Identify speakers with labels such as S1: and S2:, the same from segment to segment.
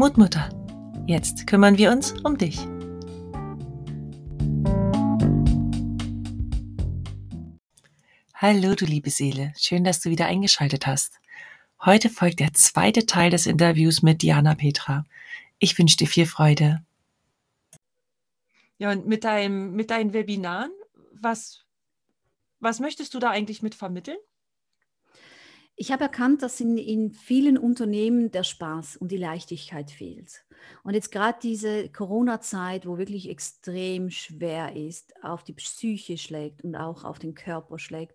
S1: Mutmutter. Jetzt kümmern wir uns um dich. Hallo, du liebe Seele. Schön, dass du wieder eingeschaltet hast. Heute folgt der zweite Teil des Interviews mit Diana Petra. Ich wünsche dir viel Freude. Ja, und mit, deinem, mit deinen Webinaren, was, was möchtest du da eigentlich mit vermitteln?
S2: Ich habe erkannt, dass in, in vielen Unternehmen der Spaß und die Leichtigkeit fehlt. Und jetzt gerade diese Corona-Zeit, wo wirklich extrem schwer ist, auf die Psyche schlägt und auch auf den Körper schlägt,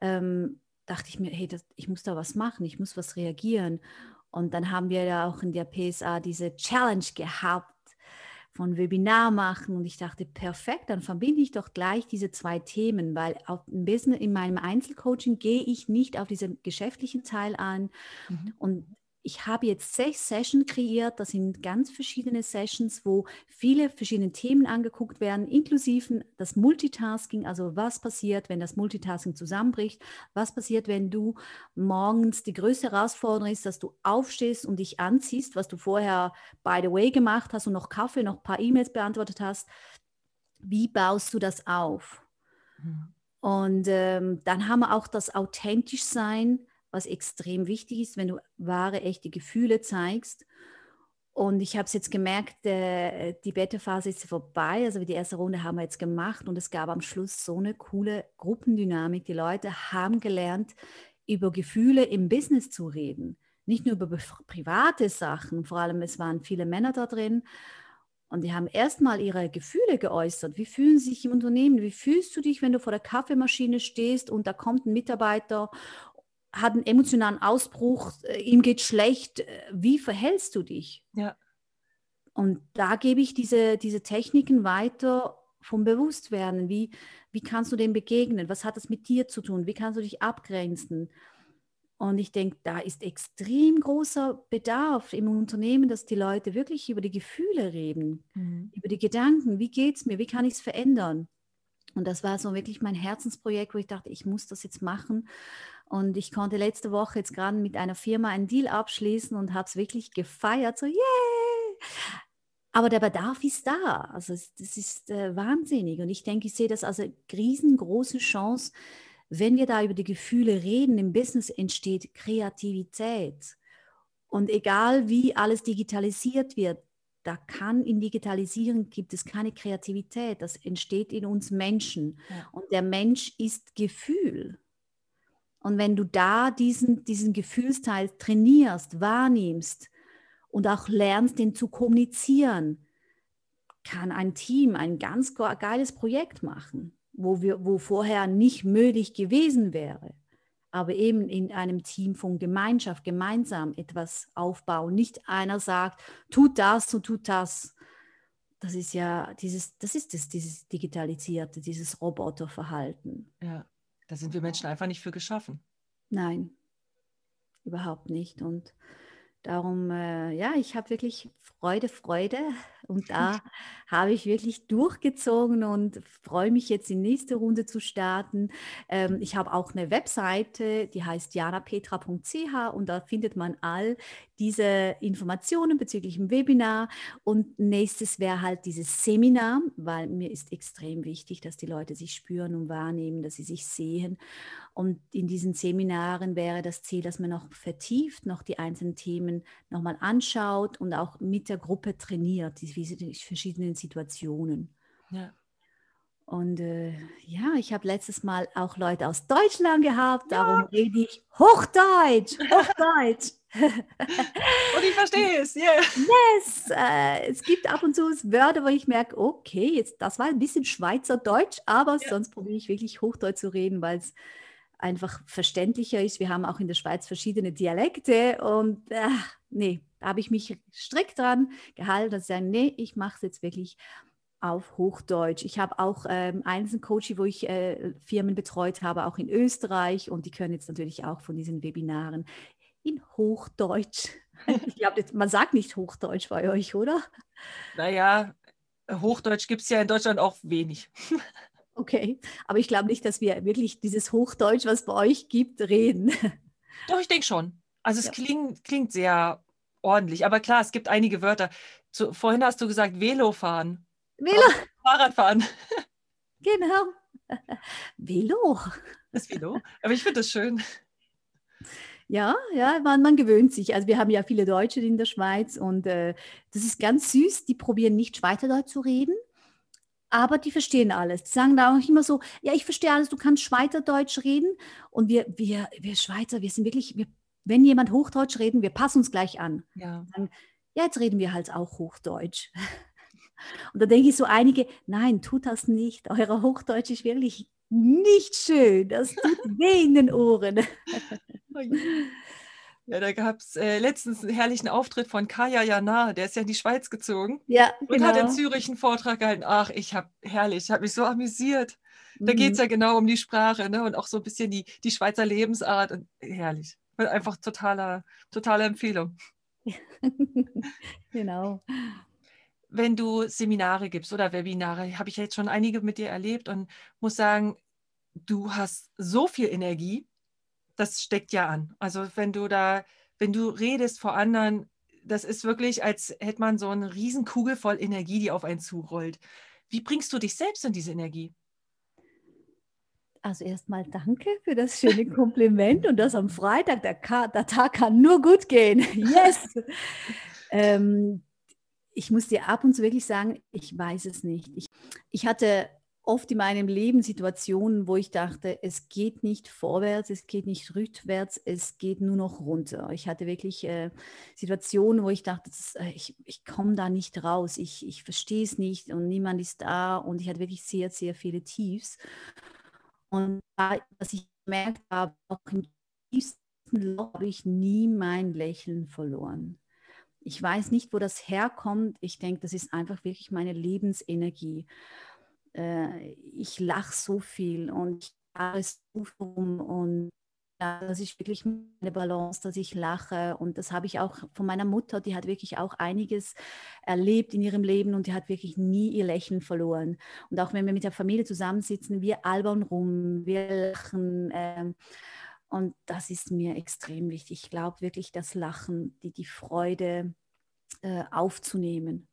S2: ähm, dachte ich mir, hey, das, ich muss da was machen, ich muss was reagieren. Und dann haben wir ja auch in der PSA diese Challenge gehabt, von Webinar machen und ich dachte, perfekt, dann verbinde ich doch gleich diese zwei Themen, weil auf dem Business, in meinem Einzelcoaching gehe ich nicht auf diesen geschäftlichen Teil an mhm. und ich habe jetzt sechs Sessions kreiert. Das sind ganz verschiedene Sessions, wo viele verschiedene Themen angeguckt werden, inklusive das Multitasking. Also was passiert, wenn das Multitasking zusammenbricht? Was passiert, wenn du morgens die größte Herausforderung ist, dass du aufstehst und dich anziehst, was du vorher by the way gemacht hast und noch Kaffee, noch ein paar E-Mails beantwortet hast? Wie baust du das auf? Mhm. Und ähm, dann haben wir auch das authentisch sein was extrem wichtig ist, wenn du wahre, echte Gefühle zeigst. Und ich habe es jetzt gemerkt, äh, die Beta-Phase ist vorbei. Also die erste Runde haben wir jetzt gemacht und es gab am Schluss so eine coole Gruppendynamik. Die Leute haben gelernt, über Gefühle im Business zu reden. Nicht nur über private Sachen, vor allem es waren viele Männer da drin. Und die haben erstmal ihre Gefühle geäußert. Wie fühlen sie sich im Unternehmen? Wie fühlst du dich, wenn du vor der Kaffeemaschine stehst und da kommt ein Mitarbeiter hat einen emotionalen Ausbruch, äh, ihm geht schlecht, äh, wie verhältst du dich?
S1: Ja.
S2: Und da gebe ich diese, diese Techniken weiter vom Bewusstwerden. Wie, wie kannst du dem begegnen? Was hat das mit dir zu tun? Wie kannst du dich abgrenzen? Und ich denke, da ist extrem großer Bedarf im Unternehmen, dass die Leute wirklich über die Gefühle reden, mhm. über die Gedanken. Wie geht es mir? Wie kann ich es verändern? Und das war so wirklich mein Herzensprojekt, wo ich dachte, ich muss das jetzt machen. Und ich konnte letzte Woche jetzt gerade mit einer Firma einen Deal abschließen und habe es wirklich gefeiert, so yeah! Aber der Bedarf ist da. Also das ist äh, wahnsinnig. Und ich denke, ich sehe das als eine riesengroße Chance. Wenn wir da über die Gefühle reden, im Business entsteht Kreativität. Und egal wie alles digitalisiert wird, da kann in Digitalisierung gibt es keine Kreativität. Das entsteht in uns Menschen. Ja. Und der Mensch ist Gefühl. Und wenn du da diesen, diesen Gefühlsteil trainierst, wahrnimmst und auch lernst, den zu kommunizieren, kann ein Team ein ganz geiles Projekt machen, wo, wir, wo vorher nicht möglich gewesen wäre. Aber eben in einem Team von Gemeinschaft, gemeinsam etwas aufbauen. Nicht einer sagt, tut das und tut das. Das ist ja dieses, das ist das, dieses digitalisierte, dieses Roboterverhalten.
S1: Ja. Da sind wir Menschen einfach nicht für geschaffen.
S2: Nein, überhaupt nicht. Und darum, äh, ja, ich habe wirklich Freude, Freude. Und da habe ich wirklich durchgezogen und freue mich jetzt die nächste Runde zu starten. Ähm, ich habe auch eine Webseite, die heißt janapetra.ch und da findet man all diese Informationen bezüglich dem Webinar. Und nächstes wäre halt dieses Seminar, weil mir ist extrem wichtig, dass die Leute sich spüren und wahrnehmen, dass sie sich sehen. Und in diesen Seminaren wäre das Ziel, dass man noch vertieft, noch die einzelnen Themen nochmal anschaut und auch mit der Gruppe trainiert, die verschiedenen Situationen.
S1: Ja.
S2: Und äh, ja, ich habe letztes Mal auch Leute aus Deutschland gehabt, darum ja. rede ich Hochdeutsch, Hochdeutsch.
S1: und ich verstehe es, yeah.
S2: Yes, äh, es gibt ab und zu Wörter, wo ich merke, okay, jetzt das war ein bisschen Schweizerdeutsch, aber ja. sonst probiere ich wirklich Hochdeutsch zu reden, weil es einfach verständlicher ist. Wir haben auch in der Schweiz verschiedene Dialekte und äh, nee, da habe ich mich strikt dran gehalten, ich sage, nee, ich mache es jetzt wirklich auf Hochdeutsch. Ich habe auch ähm, Einzelcoaching, wo ich äh, Firmen betreut habe, auch in Österreich und die können jetzt natürlich auch von diesen Webinaren in Hochdeutsch. Ich glaube, man sagt nicht Hochdeutsch bei euch, oder?
S1: Naja, Hochdeutsch gibt es ja in Deutschland auch wenig.
S2: Okay, aber ich glaube nicht, dass wir wirklich dieses Hochdeutsch, was bei euch gibt, reden.
S1: Doch, ich denke schon. Also es ja. klingt, klingt sehr ordentlich. Aber klar, es gibt einige Wörter. Zu, vorhin hast du gesagt Velofahren.
S2: Velo.
S1: Fahrradfahren.
S2: Genau. Velo.
S1: Das Velo. Aber ich finde das schön.
S2: Ja, ja, man, man, gewöhnt sich. Also wir haben ja viele Deutsche in der Schweiz und äh, das ist ganz süß. Die probieren nicht Schweizerdeutsch zu reden, aber die verstehen alles. Die sagen da auch immer so, ja, ich verstehe alles, du kannst Schweizerdeutsch reden. Und wir, wir, wir Schweizer, wir sind wirklich, wir, wenn jemand Hochdeutsch reden, wir passen uns gleich an.
S1: Ja.
S2: Sagen, ja, jetzt reden wir halt auch Hochdeutsch. Und da denke ich so einige, nein, tut das nicht. Euer Hochdeutsch ist wirklich nicht schön. Das tut weh in den Ohren.
S1: Ja, da gab es äh, letztens einen herrlichen Auftritt von Kaya Jana, der ist ja in die Schweiz gezogen
S2: ja,
S1: und genau. hat in Zürich einen Vortrag gehalten. Ach, ich habe herrlich, ich habe mich so amüsiert. Da mhm. geht es ja genau um die Sprache ne? und auch so ein bisschen die, die Schweizer Lebensart. Und herrlich. Einfach totaler, totale Empfehlung.
S2: genau
S1: wenn du Seminare gibst oder Webinare, habe ich jetzt schon einige mit dir erlebt und muss sagen, du hast so viel Energie, das steckt ja an. Also wenn du da, wenn du redest vor anderen, das ist wirklich, als hätte man so eine Riesenkugel voll Energie, die auf einen zurollt. Wie bringst du dich selbst in diese Energie?
S2: Also erstmal danke für das schöne Kompliment und das am Freitag. Der, der Tag kann nur gut gehen. Yes! ähm, ich muss dir ab und zu wirklich sagen, ich weiß es nicht. Ich, ich hatte oft in meinem Leben Situationen, wo ich dachte, es geht nicht vorwärts, es geht nicht rückwärts, es geht nur noch runter. Ich hatte wirklich äh, Situationen, wo ich dachte, das, äh, ich, ich komme da nicht raus, ich, ich verstehe es nicht und niemand ist da und ich hatte wirklich sehr, sehr viele Tiefs. Und was ich gemerkt habe, auch im tiefsten Loch habe ich nie mein Lächeln verloren. Ich weiß nicht, wo das herkommt. Ich denke, das ist einfach wirklich meine Lebensenergie. Äh, ich lache so viel und ich fahre so rum und ja, das ist wirklich eine Balance, dass ich lache. Und das habe ich auch von meiner Mutter, die hat wirklich auch einiges erlebt in ihrem Leben und die hat wirklich nie ihr Lächeln verloren. Und auch wenn wir mit der Familie zusammensitzen, wir albern rum, wir lachen. Ähm, und das ist mir extrem wichtig. Ich glaube wirklich, das Lachen, die, die Freude äh, aufzunehmen.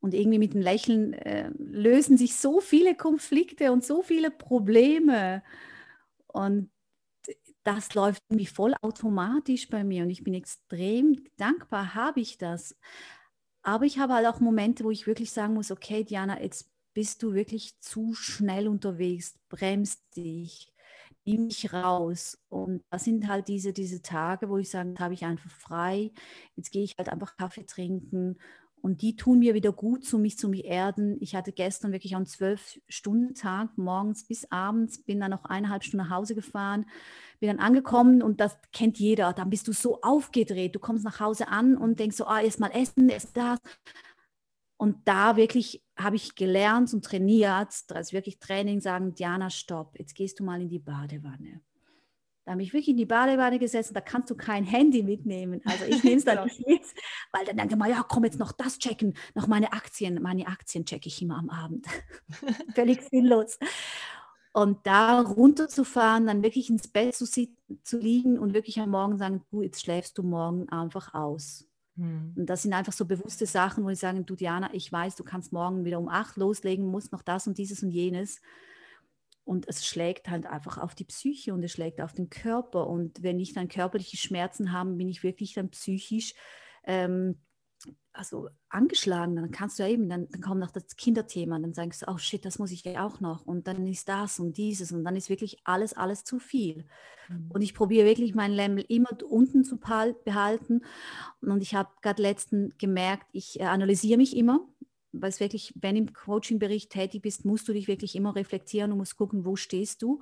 S2: Und irgendwie mit dem Lächeln äh, lösen sich so viele Konflikte und so viele Probleme. Und das läuft irgendwie voll automatisch bei mir und ich bin extrem dankbar, habe ich das. Aber ich habe halt auch Momente, wo ich wirklich sagen muss, okay, Diana, jetzt bist du wirklich zu schnell unterwegs, bremst dich, mich raus. Und das sind halt diese, diese Tage, wo ich sage, habe ich einfach frei, jetzt gehe ich halt einfach Kaffee trinken und die tun mir wieder gut, zu mich zu mich erden. Ich hatte gestern wirklich einen zwölf-Stunden-Tag, morgens bis abends, bin dann noch eineinhalb Stunden nach Hause gefahren, bin dann angekommen und das kennt jeder. Dann bist du so aufgedreht. Du kommst nach Hause an und denkst so, ah, erst mal essen, erst das. Und da wirklich habe ich gelernt und trainiert, das wirklich Training sagen, Diana, stopp, jetzt gehst du mal in die Badewanne. Da habe ich wirklich in die Badewanne gesetzt, da kannst du kein Handy mitnehmen. Also ich nehme es dann nicht mit, weil dann denke ich mal, ja, komm jetzt noch das checken, noch meine Aktien. Meine Aktien checke ich immer am Abend. Völlig sinnlos. Und da runterzufahren, dann wirklich ins Bett zu, zu liegen und wirklich am Morgen sagen, du, jetzt schläfst du morgen einfach aus. Hm. Und das sind einfach so bewusste Sachen, wo ich sage, du Diana, ich weiß, du kannst morgen wieder um acht loslegen, musst noch das und dieses und jenes. Und es schlägt halt einfach auf die Psyche und es schlägt auf den Körper. Und wenn ich dann körperliche Schmerzen habe, bin ich wirklich dann psychisch ähm, also angeschlagen, dann kannst du ja eben, dann, dann kommt noch das Kinderthema, dann sagst du, oh shit, das muss ich ja auch noch und dann ist das und dieses und dann ist wirklich alles, alles zu viel. Mhm. Und ich probiere wirklich meinen Lämmel immer unten zu behalten und ich habe gerade letzten gemerkt, ich äh, analysiere mich immer, weil es wirklich, wenn im Coaching-Bericht tätig bist, musst du dich wirklich immer reflektieren und musst gucken, wo stehst du.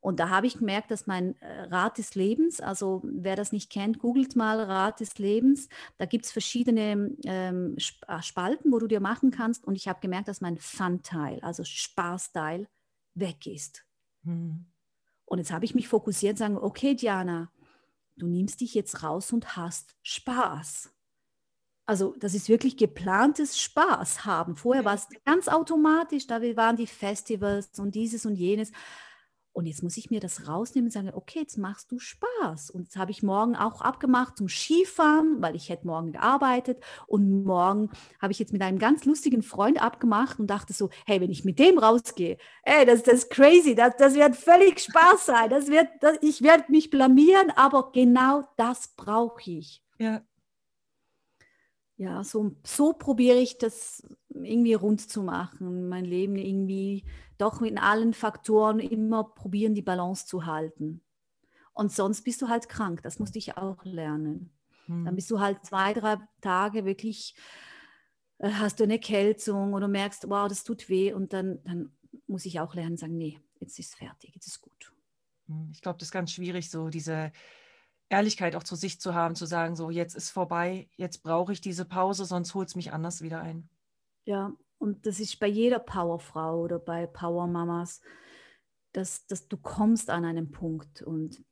S2: Und da habe ich gemerkt, dass mein äh, Rat des Lebens, also wer das nicht kennt, googelt mal Rat des Lebens. Da gibt es verschiedene ähm, äh, Spalten, wo du dir machen kannst. Und ich habe gemerkt, dass mein Fun-Teil, also Spaß-Teil, weg ist. Hm. Und jetzt habe ich mich fokussiert und sagen, okay, Diana, du nimmst dich jetzt raus und hast Spaß. Also das ist wirklich geplantes Spaß haben. Vorher war es ganz automatisch, da waren die Festivals und dieses und jenes. Und jetzt muss ich mir das rausnehmen und sagen, okay, jetzt machst du Spaß. Und jetzt habe ich morgen auch abgemacht zum Skifahren, weil ich hätte morgen gearbeitet. Und morgen habe ich jetzt mit einem ganz lustigen Freund abgemacht und dachte so, hey, wenn ich mit dem rausgehe, ey, das, das ist crazy, das, das wird völlig Spaß sein. Das wird, das, ich werde mich blamieren, aber genau das brauche ich.
S1: Ja.
S2: Ja, so, so probiere ich das irgendwie rund zu machen, mein Leben irgendwie doch in allen Faktoren immer probieren, die Balance zu halten. Und sonst bist du halt krank, das musste ich auch lernen. Hm. Dann bist du halt zwei, drei Tage wirklich, äh, hast du eine Erkältung oder merkst, wow, das tut weh und dann, dann muss ich auch lernen, sagen, nee, jetzt ist es fertig, jetzt ist gut.
S1: Hm, ich glaube, das ist ganz schwierig, so diese Ehrlichkeit auch zu sich zu haben, zu sagen, so jetzt ist vorbei, jetzt brauche ich diese Pause, sonst holt es mich anders wieder ein.
S2: Ja, und das ist bei jeder Powerfrau oder bei Powermamas, dass, dass du kommst an einen Punkt und,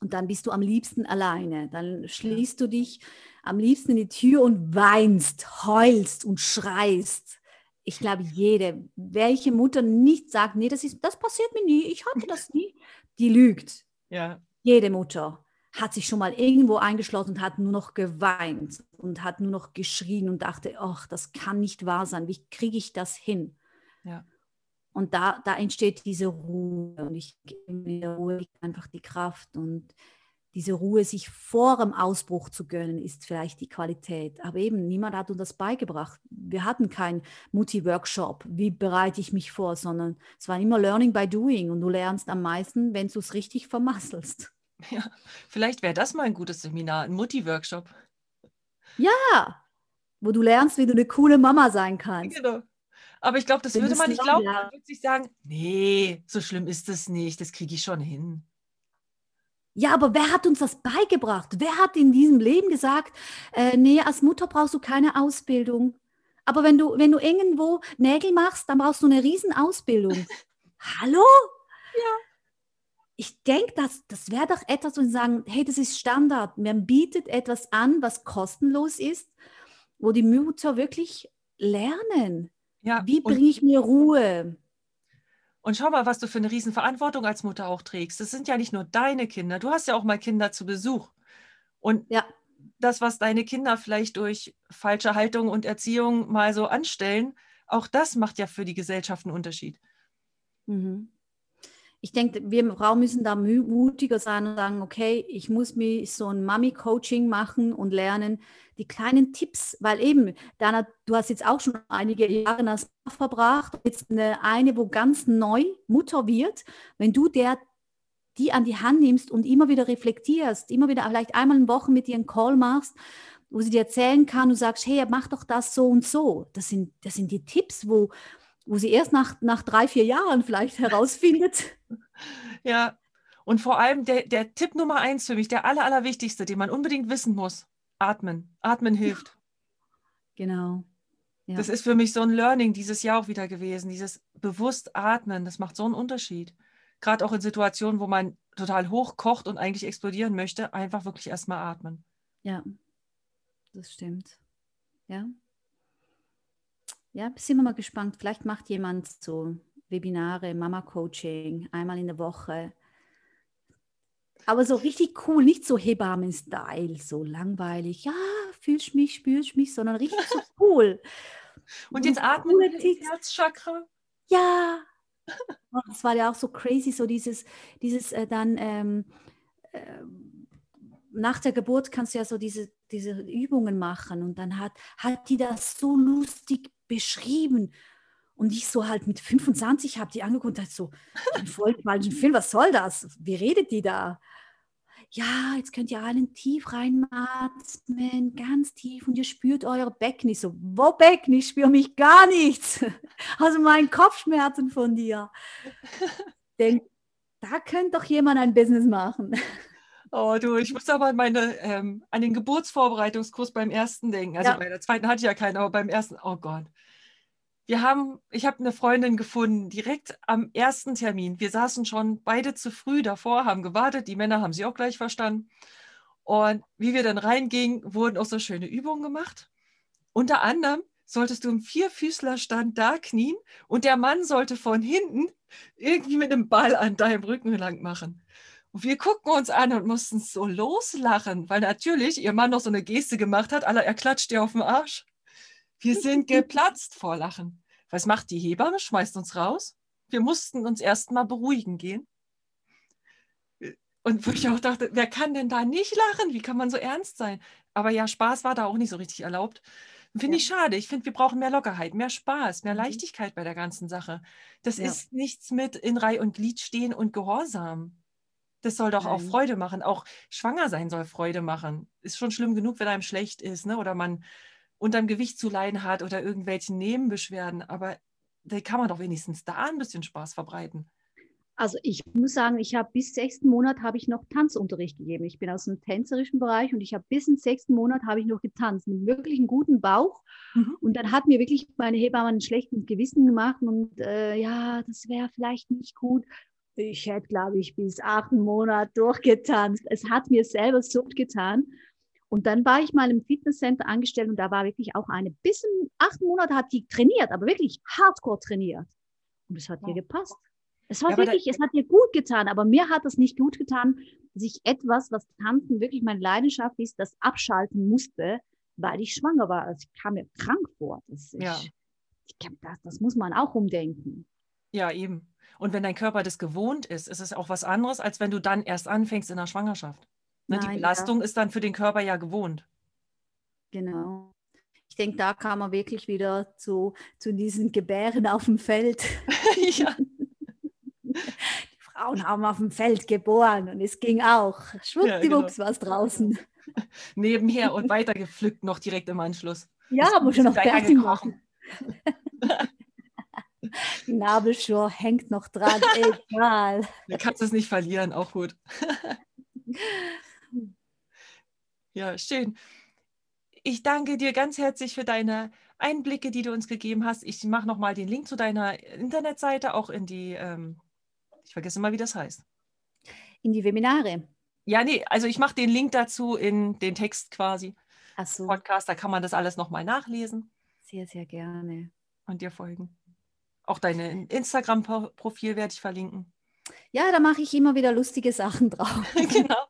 S2: und dann bist du am liebsten alleine. Dann schließt du dich am liebsten in die Tür und weinst, heulst und schreist. Ich glaube, jede, welche Mutter nicht sagt, nee, das, ist, das passiert mir nie, ich hatte das nie, die lügt.
S1: Ja.
S2: Jede Mutter hat sich schon mal irgendwo eingeschlossen und hat nur noch geweint und hat nur noch geschrien und dachte, ach, das kann nicht wahr sein, wie kriege ich das hin?
S1: Ja.
S2: Und da, da entsteht diese Ruhe und ich gebe mir Ruhe einfach die Kraft und diese Ruhe, sich vor dem Ausbruch zu gönnen, ist vielleicht die Qualität. Aber eben, niemand hat uns das beigebracht. Wir hatten keinen Mutti-Workshop, wie bereite ich mich vor, sondern es war immer Learning by Doing und du lernst am meisten, wenn du es richtig vermasselst.
S1: Ja, vielleicht wäre das mal ein gutes Seminar, ein Mutti-Workshop.
S2: Ja, wo du lernst, wie du eine coole Mama sein kannst.
S1: Genau. Aber ich glaube, das Wenn würde man nicht glauben. Man würde sich sagen, nee, so schlimm ist es nicht, das kriege ich schon hin.
S2: Ja, aber wer hat uns das beigebracht? Wer hat in diesem Leben gesagt, äh, nee, als Mutter brauchst du keine Ausbildung. Aber wenn du, wenn du irgendwo Nägel machst, dann brauchst du eine Riesenausbildung. Hallo?
S1: Ja
S2: ich denke, das, das wäre doch etwas, wo sie sagen, hey, das ist Standard. Man bietet etwas an, was kostenlos ist, wo die Mütter wirklich lernen.
S1: Ja,
S2: Wie bringe ich mir Ruhe?
S1: Und schau mal, was du für eine Riesenverantwortung als Mutter auch trägst. Das sind ja nicht nur deine Kinder. Du hast ja auch mal Kinder zu Besuch. Und
S2: ja.
S1: das, was deine Kinder vielleicht durch falsche Haltung und Erziehung mal so anstellen, auch das macht ja für die Gesellschaft einen Unterschied.
S2: Mhm ich denke, wir Frauen müssen da mutiger sein und sagen, okay, ich muss mir so ein Mami-Coaching machen und lernen, die kleinen Tipps, weil eben, Dana, du hast jetzt auch schon einige Jahre als verbracht, jetzt eine, eine, wo ganz neu Mutter wird, wenn du der die an die Hand nimmst und immer wieder reflektierst, immer wieder vielleicht einmal in Woche mit ihr einen Call machst, wo sie dir erzählen kann, du sagst, hey, mach doch das so und so. Das sind, das sind die Tipps, wo, wo sie erst nach, nach drei, vier Jahren vielleicht herausfindet.
S1: Ja, und vor allem der, der Tipp Nummer eins für mich, der aller, allerwichtigste, den man unbedingt wissen muss, atmen. Atmen hilft.
S2: Genau.
S1: Ja. Das ist für mich so ein Learning dieses Jahr auch wieder gewesen, dieses bewusst atmen, das macht so einen Unterschied. Gerade auch in Situationen, wo man total hoch kocht und eigentlich explodieren möchte, einfach wirklich erstmal atmen.
S2: Ja, das stimmt. Ja. Ja, sind wir mal gespannt. Vielleicht macht jemand so Webinare, Mama-Coaching, einmal in der Woche. Aber so richtig cool, nicht so Hebammen-Style, so langweilig. Ja, fühlst mich, spürst mich, sondern richtig so cool.
S1: Und jetzt atmen wir ins Herzchakra.
S2: Ja. Das war ja auch so crazy, so dieses, dieses äh, dann ähm, äh, nach der Geburt kannst du ja so diese, diese Übungen machen und dann hat, hat die das so lustig beschrieben. Und ich so halt mit 25 habe die angeguckt und dachte so, ein voll falschen Film, was soll das? Wie redet die da? Ja, jetzt könnt ihr allen tief reinatmen, ganz tief und ihr spürt eure Becken. Ich so, wo Becken? Ich spüre mich gar nichts. Also mein Kopfschmerzen von dir. Denk, da könnte doch jemand ein Business machen.
S1: Oh du, ich muss aber an, meine, ähm, an den Geburtsvorbereitungskurs beim ersten denken. Also ja. bei der zweiten hatte ich ja keinen, aber beim ersten, oh Gott. Wir haben, ich habe eine Freundin gefunden, direkt am ersten Termin. Wir saßen schon beide zu früh davor, haben gewartet. Die Männer haben sie auch gleich verstanden. Und wie wir dann reingingen, wurden auch so schöne Übungen gemacht. Unter anderem solltest du im Vierfüßlerstand da knien und der Mann sollte von hinten irgendwie mit einem Ball an deinem Rücken lang machen. Und wir gucken uns an und mussten so loslachen, weil natürlich ihr Mann noch so eine Geste gemacht hat, aller er klatscht dir auf den Arsch. Wir sind geplatzt vor Lachen. Was macht die Hebamme? Schmeißt uns raus. Wir mussten uns erst mal beruhigen gehen. Und wo ich auch dachte, wer kann denn da nicht lachen? Wie kann man so ernst sein? Aber ja, Spaß war da auch nicht so richtig erlaubt. Finde ja. ich schade. Ich finde, wir brauchen mehr Lockerheit, mehr Spaß, mehr mhm. Leichtigkeit bei der ganzen Sache. Das ja. ist nichts mit in Reihe und Glied stehen und Gehorsam. Das soll doch Nein. auch Freude machen. Auch schwanger sein soll Freude machen. Ist schon schlimm genug, wenn einem schlecht ist, ne? Oder man unterm Gewicht zu leiden hat oder irgendwelchen Nebenbeschwerden. Aber da kann man doch wenigstens da ein bisschen Spaß verbreiten.
S2: Also ich muss sagen, ich habe bis sechsten Monat habe ich noch Tanzunterricht gegeben. Ich bin aus dem tänzerischen Bereich und ich habe bis zum sechsten Monat habe ich noch getanzt mit wirklich einem guten Bauch. Mhm. Und dann hat mir wirklich meine Hebamme ein schlechtes Gewissen gemacht und äh, ja, das wäre vielleicht nicht gut. Ich hätte, glaube ich, bis achten Monat durchgetanzt. Es hat mir selber so getan. Und dann war ich mal im Fitnesscenter angestellt und da war wirklich auch eine, bis in acht Monate hat die trainiert, aber wirklich hardcore trainiert. Und es hat wow. ihr gepasst. Es war ja, wirklich, es hat ihr gut getan, aber mir hat es nicht gut getan, dass ich etwas, was Tanzen wirklich meine Leidenschaft ist, das abschalten musste, weil ich schwanger war. Also ich kam mir krank vor. Das, ja. ich, ich, das, das muss man auch umdenken.
S1: Ja, eben. Und wenn dein Körper das gewohnt ist, ist es auch was anderes, als wenn du dann erst anfängst in der Schwangerschaft. Ne, Nein, die Belastung ja. ist dann für den Körper ja gewohnt.
S2: Genau. Ich denke, da kam man wirklich wieder zu, zu diesen Gebären auf dem Feld. ja. Die Frauen haben auf dem Feld geboren und es ging auch. Schwuppdiwupps ja, genau. war es draußen.
S1: Nebenher und weiter gepflückt noch direkt im Anschluss.
S2: Ja, das muss schon noch fertig machen. Die Nabelschur hängt noch dran, egal.
S1: Du kannst es nicht verlieren, auch gut. Ja, schön. Ich danke dir ganz herzlich für deine Einblicke, die du uns gegeben hast. Ich mache nochmal den Link zu deiner Internetseite, auch in die ähm, ich vergesse mal, wie das heißt.
S2: In die Webinare.
S1: Ja, nee, also ich mache den Link dazu in den Text quasi.
S2: Ach so.
S1: Podcast, da kann man das alles nochmal nachlesen.
S2: Sehr, sehr gerne.
S1: Und dir folgen. Auch dein Instagram-Profil werde ich verlinken.
S2: Ja, da mache ich immer wieder lustige Sachen drauf. genau.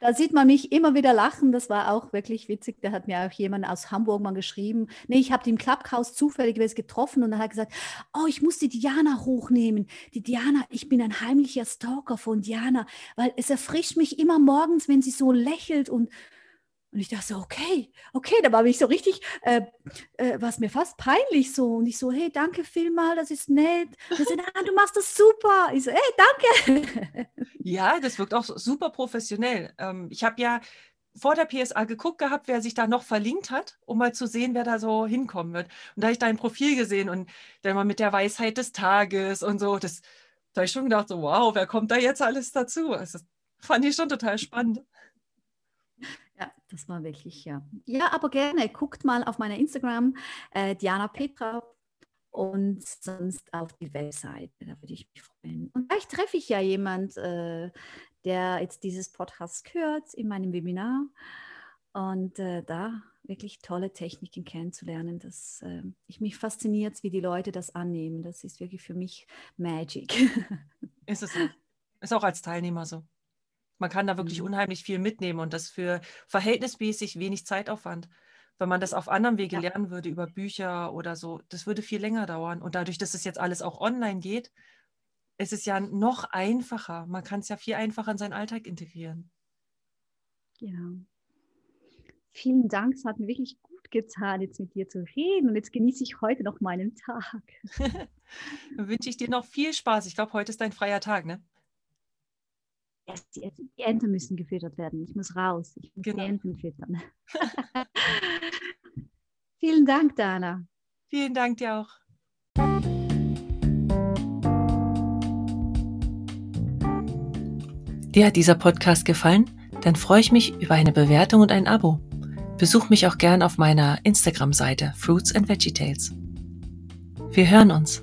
S2: Da sieht man mich immer wieder lachen. Das war auch wirklich witzig. Da hat mir auch jemand aus Hamburg mal geschrieben. Nee, ich habe die im Clubhouse zufällig getroffen und dann hat gesagt, oh, ich muss die Diana hochnehmen. Die Diana, ich bin ein heimlicher Stalker von Diana, weil es erfrischt mich immer morgens, wenn sie so lächelt und und ich dachte so, okay, okay, da war ich so richtig, äh, äh, war es mir fast peinlich so. Und ich so, hey, danke vielmal, das ist nett. Und sie, ah, du machst das super. Ich so, hey, danke.
S1: Ja, das wirkt auch super professionell. Ähm, ich habe ja vor der PSA geguckt gehabt, wer sich da noch verlinkt hat, um mal zu sehen, wer da so hinkommen wird. Und da habe ich dein Profil gesehen und dann mal mit der Weisheit des Tages und so, das, da habe ich schon gedacht, so, wow, wer kommt da jetzt alles dazu? Also, das fand ich schon total spannend.
S2: Ja, das war wirklich, ja. Ja, aber gerne, guckt mal auf meiner Instagram, äh, Diana Petra und sonst auf die Webseite, da würde ich mich freuen. Und vielleicht treffe ich ja jemand, äh, der jetzt dieses Podcast hört in meinem Webinar und äh, da wirklich tolle Techniken kennenzulernen. Das, äh, ich mich fasziniert, wie die Leute das annehmen. Das ist wirklich für mich Magic.
S1: Ist es auch. Ist auch als Teilnehmer so. Man kann da wirklich mhm. unheimlich viel mitnehmen und das für verhältnismäßig wenig Zeitaufwand. Wenn man das auf anderem Wege ja. lernen würde, über Bücher oder so, das würde viel länger dauern. Und dadurch, dass es jetzt alles auch online geht, ist es ja noch einfacher. Man kann es ja viel einfacher in seinen Alltag integrieren.
S2: Ja. Vielen Dank. Es hat mir wirklich gut getan, jetzt mit dir zu reden. Und jetzt genieße ich heute noch meinen Tag.
S1: Dann wünsche ich dir noch viel Spaß. Ich glaube, heute ist dein freier Tag, ne?
S2: Die, die Enten müssen gefüttert werden. Ich muss raus. Ich muss genau. die Enten füttern. Vielen Dank, Dana.
S1: Vielen Dank dir auch. Dir hat dieser Podcast gefallen? Dann freue ich mich über eine Bewertung und ein Abo. Besuch mich auch gern auf meiner Instagram-Seite Fruits and Veggie Tales. Wir hören uns.